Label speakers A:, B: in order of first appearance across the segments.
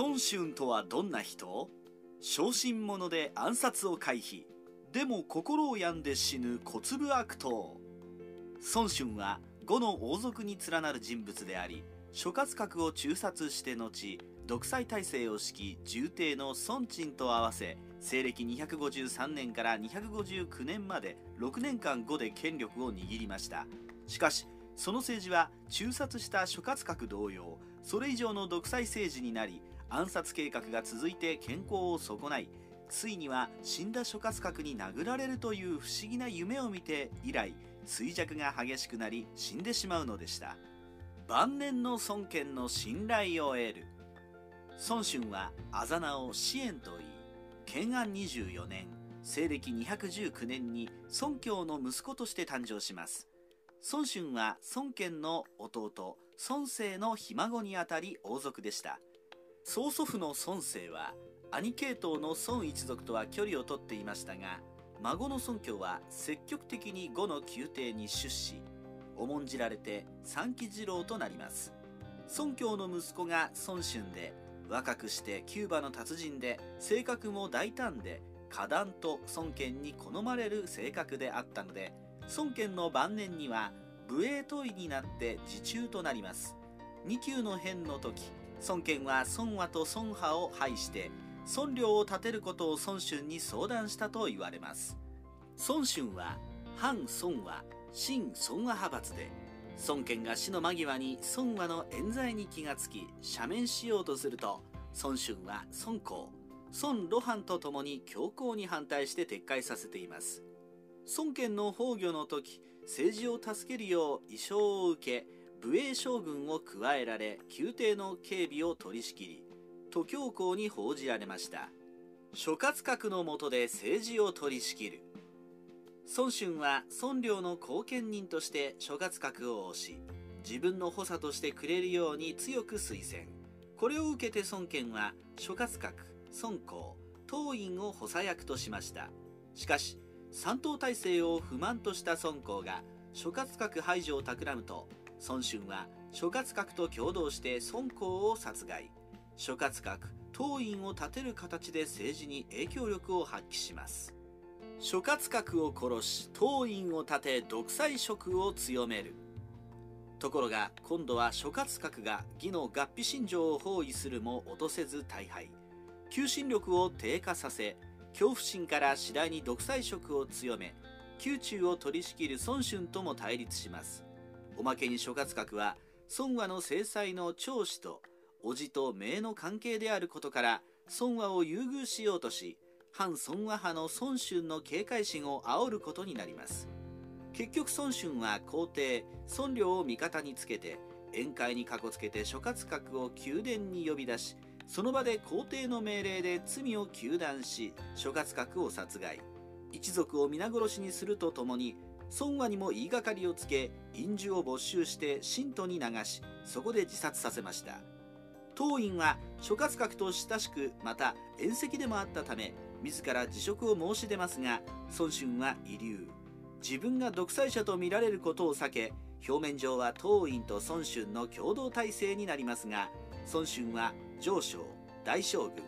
A: 孫春とはどんな人？小心者で暗殺を回避。でも心を病んで死ぬ小粒悪党。孫春は呉の王族に連なる人物であり諸葛閣を中殺して後独裁体制を敷き重帝の孫陳と合わせ西暦253年から259年まで6年間後で権力を握りました。しかしその政治は中殺した諸葛閣同様それ以上の独裁政治になり暗殺計画が続いて健康を損ない。ついには死んだ諸葛閣に殴られるという不思議な夢を見て以来衰弱が激しくなり死んでしまうのでした。晩年の孫権の信頼を得る。孫春はあざ名を支援といい建安24年西暦219年に孫教の息子として誕生します。孫春は孫権の弟孫生のひ孫にあたり王族でした。曽祖父の孫生は兄系統の孫一族とは距離をとっていましたが孫の孫教は積極的に呉の宮廷に出資重んじられて三期次郎となります。孫教の息子が孫春で若くしてキューバの達人で性格も大胆で花壇と孫権に好まれる性格であったので孫権の晩年には武衛都尉になって自中となります。2級の変の時孫権は孫和と孫派を廃して孫領を建てることを孫春に相談したと言われます。孫春は反孫和新孫和派閥で孫権が死の間際に孫和の冤罪に気がつき赦免しようとすると孫春は孫公孫露伴と共に強硬に反対して撤回させています。孫権の崩御の時政治を助けるよう遺書を受け武衛将軍を加えられ宮廷の警備を取り仕切り徒教皇に報じられました。諸葛閣の下で政治を取り仕切る。孫春は孫領の後見人として諸葛閣を推し自分の補佐としてくれるように強く推薦。これを受けて孫権は諸葛閣孫公当院を補佐役としました。しかし三党体制を不満とした孫公が諸葛閣排除を企むと孫春は諸葛閣と共同して孫公を殺害。諸葛閣当院を立てる形で政治に影響力を発揮します。諸葛閣を殺し当院を立て独裁色を強める。ところが今度は諸葛閣が義の合皮信条を包囲するも落とせず大敗。求心力を低下させ恐怖心から次第に独裁色を強め宮中を取り仕切る孫春とも対立します。おまけに諸葛閣は孫和の制裁の長子と叔父と姪の関係であることから孫和を優遇しようとし反孫和派の孫春の警戒心を煽ることになります。結局孫春は皇帝孫領を味方につけて宴会にかこつけて諸葛閣を宮殿に呼び出しその場で皇帝の命令で罪を糾弾し諸葛閣を殺害。一族を皆殺しにするとともに孫和にも言いがかりをつけ印樹を没収して信徒に流しそこで自殺させました。当院は諸葛閣と親しくまた縁戚でもあったため自ら辞職を申し出ますが孫春は遺留。自分が独裁者と見られることを避け表面上は当院と孫春の共同体制になりますが孫春は上将大将軍。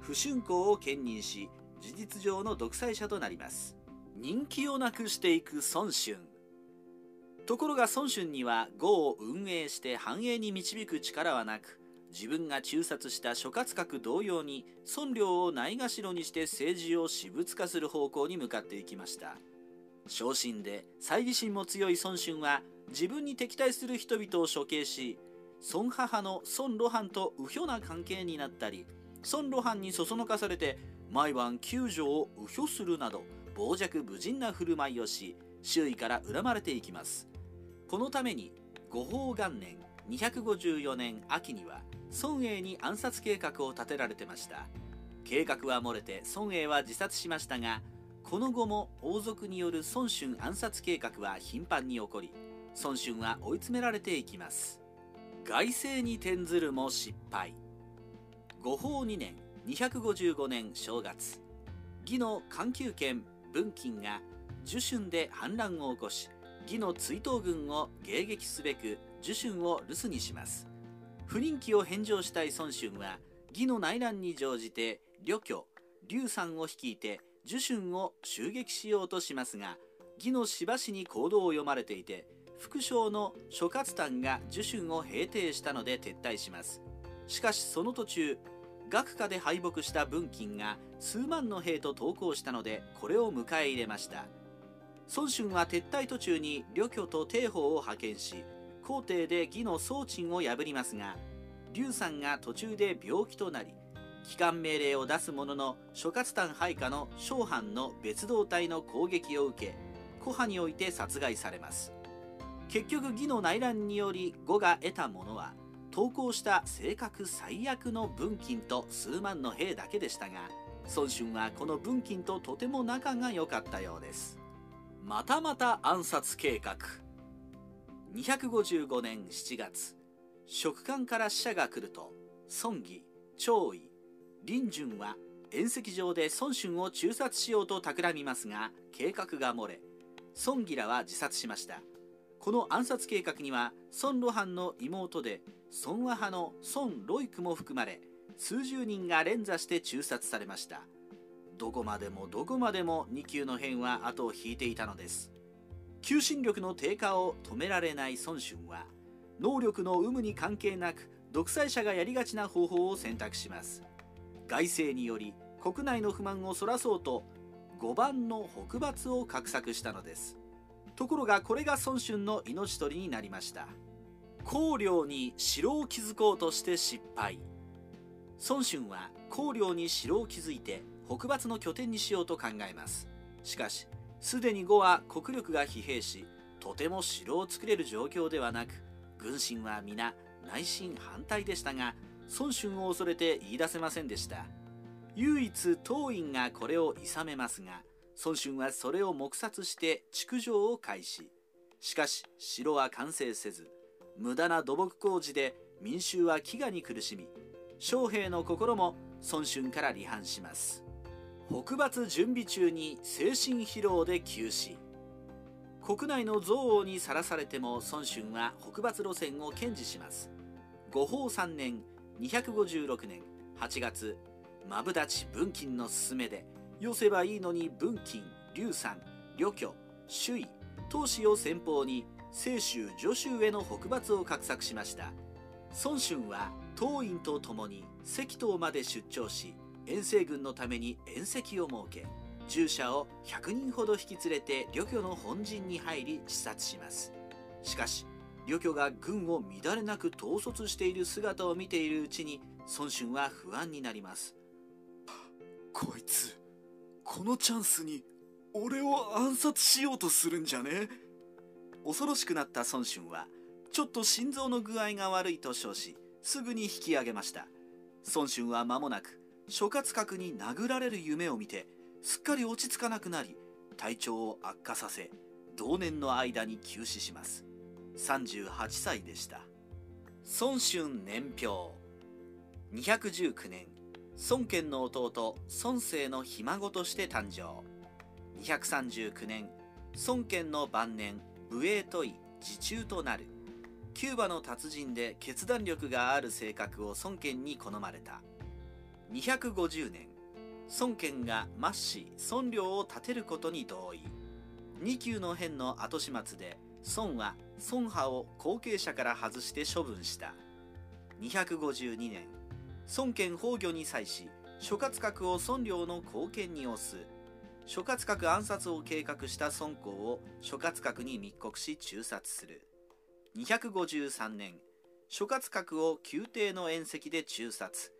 A: 不春公を兼任し事実上の独裁者となります。人気をなくしていく孫春。ところが孫春には呉を運営して繁栄に導く力はなく自分が中殺した諸葛閣同様に孫領をないがしろにして政治を私物化する方向に向かっていきました。昇進で猜疑心も強い孫春は自分に敵対する人々を処刑し孫母の孫露伴と右挙な関係になったり孫露伴にそそのかされて毎晩救助を右挙するなど傍若無人な振る舞いをし周囲から恨まれていきます。このために五法元年254年秋には孫英に暗殺計画を立てられてました。計画は漏れて孫英は自殺しましたがこの後も王族による孫春暗殺計画は頻繁に起こり孫春は追い詰められていきます。外政に転ずるも失敗。五法2年255年正月。義の環球権文金が樹春で反乱を起こし義の追悼軍を迎撃すべく樹春を留守にします。不人気を返上したい孫春は義の内乱に乗じて旅居劉さんを率いて樹春を襲撃しようとしますが義のしばしに行動を読まれていて副将の諸葛丹が樹春を平定したので撤退します。しかしその途中学科で敗北した文金が数万の兵と投降したのでこれを迎え入れました。孫春は撤退途中に旅居と帝宝を派遣し皇帝で義の宗鎮を破りますが劉さんが途中で病気となり帰還命令を出すものの諸葛丹配下の諸藩の別動隊の攻撃を受け古派において殺害されます。結局義の内乱により呉が得たものは投降した性格最悪の文金と数万の兵だけでしたが孫春はこの文金ととても仲が良かったようです。またまた暗殺計画。255年7月職官から使者が来ると孫義張尉林順は宴席上で孫春を中殺しようと企みますが計画が漏れ孫義らは自殺しました。この暗殺計画には孫露藩の妹で孫和派の孫ロイクも含まれ数十人が連座して中殺されました。どこまでもどこまでも2級の変は後を引いていたのです。求心力の低下を止められない孫春は能力の有無に関係なく独裁者がやりがちな方法を選択します。外政により国内の不満をそらそうと5番の北伐を画策したのです。ところがこれが孫春の命取りになりました。公領に城を築こうとして失敗。孫春は公領に城を築いて北伐の拠点にしようと考えます。しかしすでに呉は国力が疲弊しとても城を作れる状況ではなく軍神は皆内心反対でしたが孫春を恐れて言い出せませんでした。唯一当院がこれを諌めますが孫春はそれを黙殺して築城を開始。しかし城は完成せず無駄な土木工事で民衆は飢餓に苦しみ将兵の心も孫春から離反します。北伐準備中に精神疲労で急死。国内の憎悪にさらされても孫春は北伐路線を堅持します。五法3年256年8月マブダチ文金の勧めで寄せばいいのに文金劉山旅居周囲当氏を先方に清州助州への北伐を画策しました。孫春は当院と共に関東まで出張し遠征軍のために宴席を設け従者を100人ほど引き連れて旅居の本陣に入り視察します。しかし旅居が軍を乱れなく統率している姿を見ているうちに孫春は不安になります。
B: こいつこのチャンスに俺を暗殺しようとするんじゃね？
A: 恐ろしくなった孫春はちょっと心臓の具合が悪いと称しすぐに引き上げました。孫春は間もなく諸葛閣に殴られる夢を見てすっかり落ち着かなくなり体調を悪化させ同年の間に急死します。38歳でした。孫春年表。219年。孫権の弟孫生のひ孫として誕生。239年。孫権の晩年。武衛とい自中となる。キューバの達人で決断力がある性格を孫権に好まれた。250年孫権が末子孫領を立てることに同意。2級の変の後始末で孫は孫派を後継者から外して処分した。252年孫権崩御に際し諸葛閣を孫領の後見に押す。諸葛閣暗殺を計画した孫公を諸葛閣に密告し中殺する。253年諸葛閣を宮廷の宴席で中殺。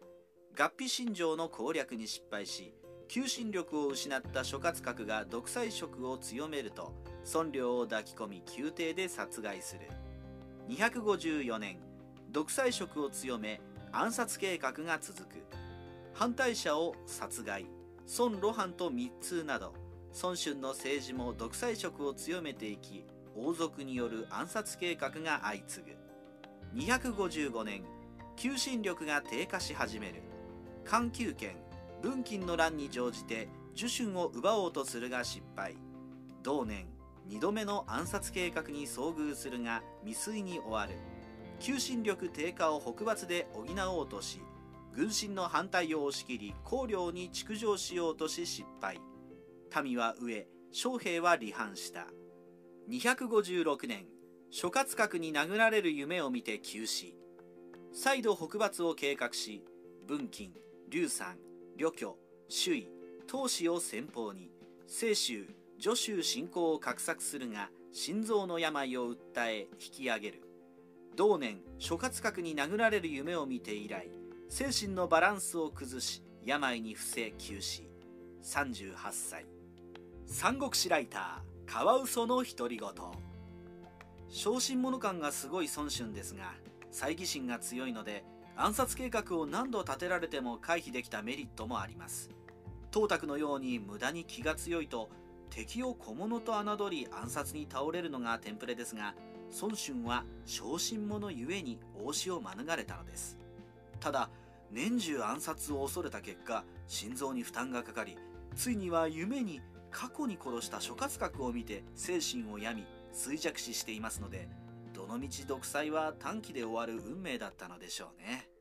A: 合皮信条の攻略に失敗し求心力を失った諸葛閣が独裁色を強めると孫領を抱き込み宮廷で殺害する。254年独裁色を強め暗殺計画が続く。反対者を殺害。孫露伴と密通など孫春の政治も独裁色を強めていき王族による暗殺計画が相次ぐ。255年求心力が低下し始める。環球権文金の乱に乗じて受春を奪おうとするが失敗。同年2度目の暗殺計画に遭遇するが未遂に終わる。求心力低下を北伐で補おうとし軍神の反対を押し切り公領に築城しようとし失敗。民は飢え将兵は離反した。256年諸葛閣に殴られる夢を見て急死。再度北伐を計画し文金劉山旅居周囲東市を先方に。清州徐州侵攻を画策するが心臓の病を訴え引き上げる。同年諸葛閣に殴られる夢を見て以来精神のバランスを崩し病に伏せ急死38歳。三国志ライターカワウソの独り言。小心者感がすごい孫春ですが猜疑心が強いので暗殺計画を何度立てられても回避できたメリットもあります。董卓のように無駄に気が強いと敵を小物と侮り暗殺に倒れるのがテンプレですが孫春は小心者ゆえに応死を免れたのです。ただ年中暗殺を恐れた結果心臓に負担がかかりついには夢に過去に殺した諸葛閣を見て精神を病み衰弱死していますのでどのみち独裁は短期で終わる運命だったのでしょうね。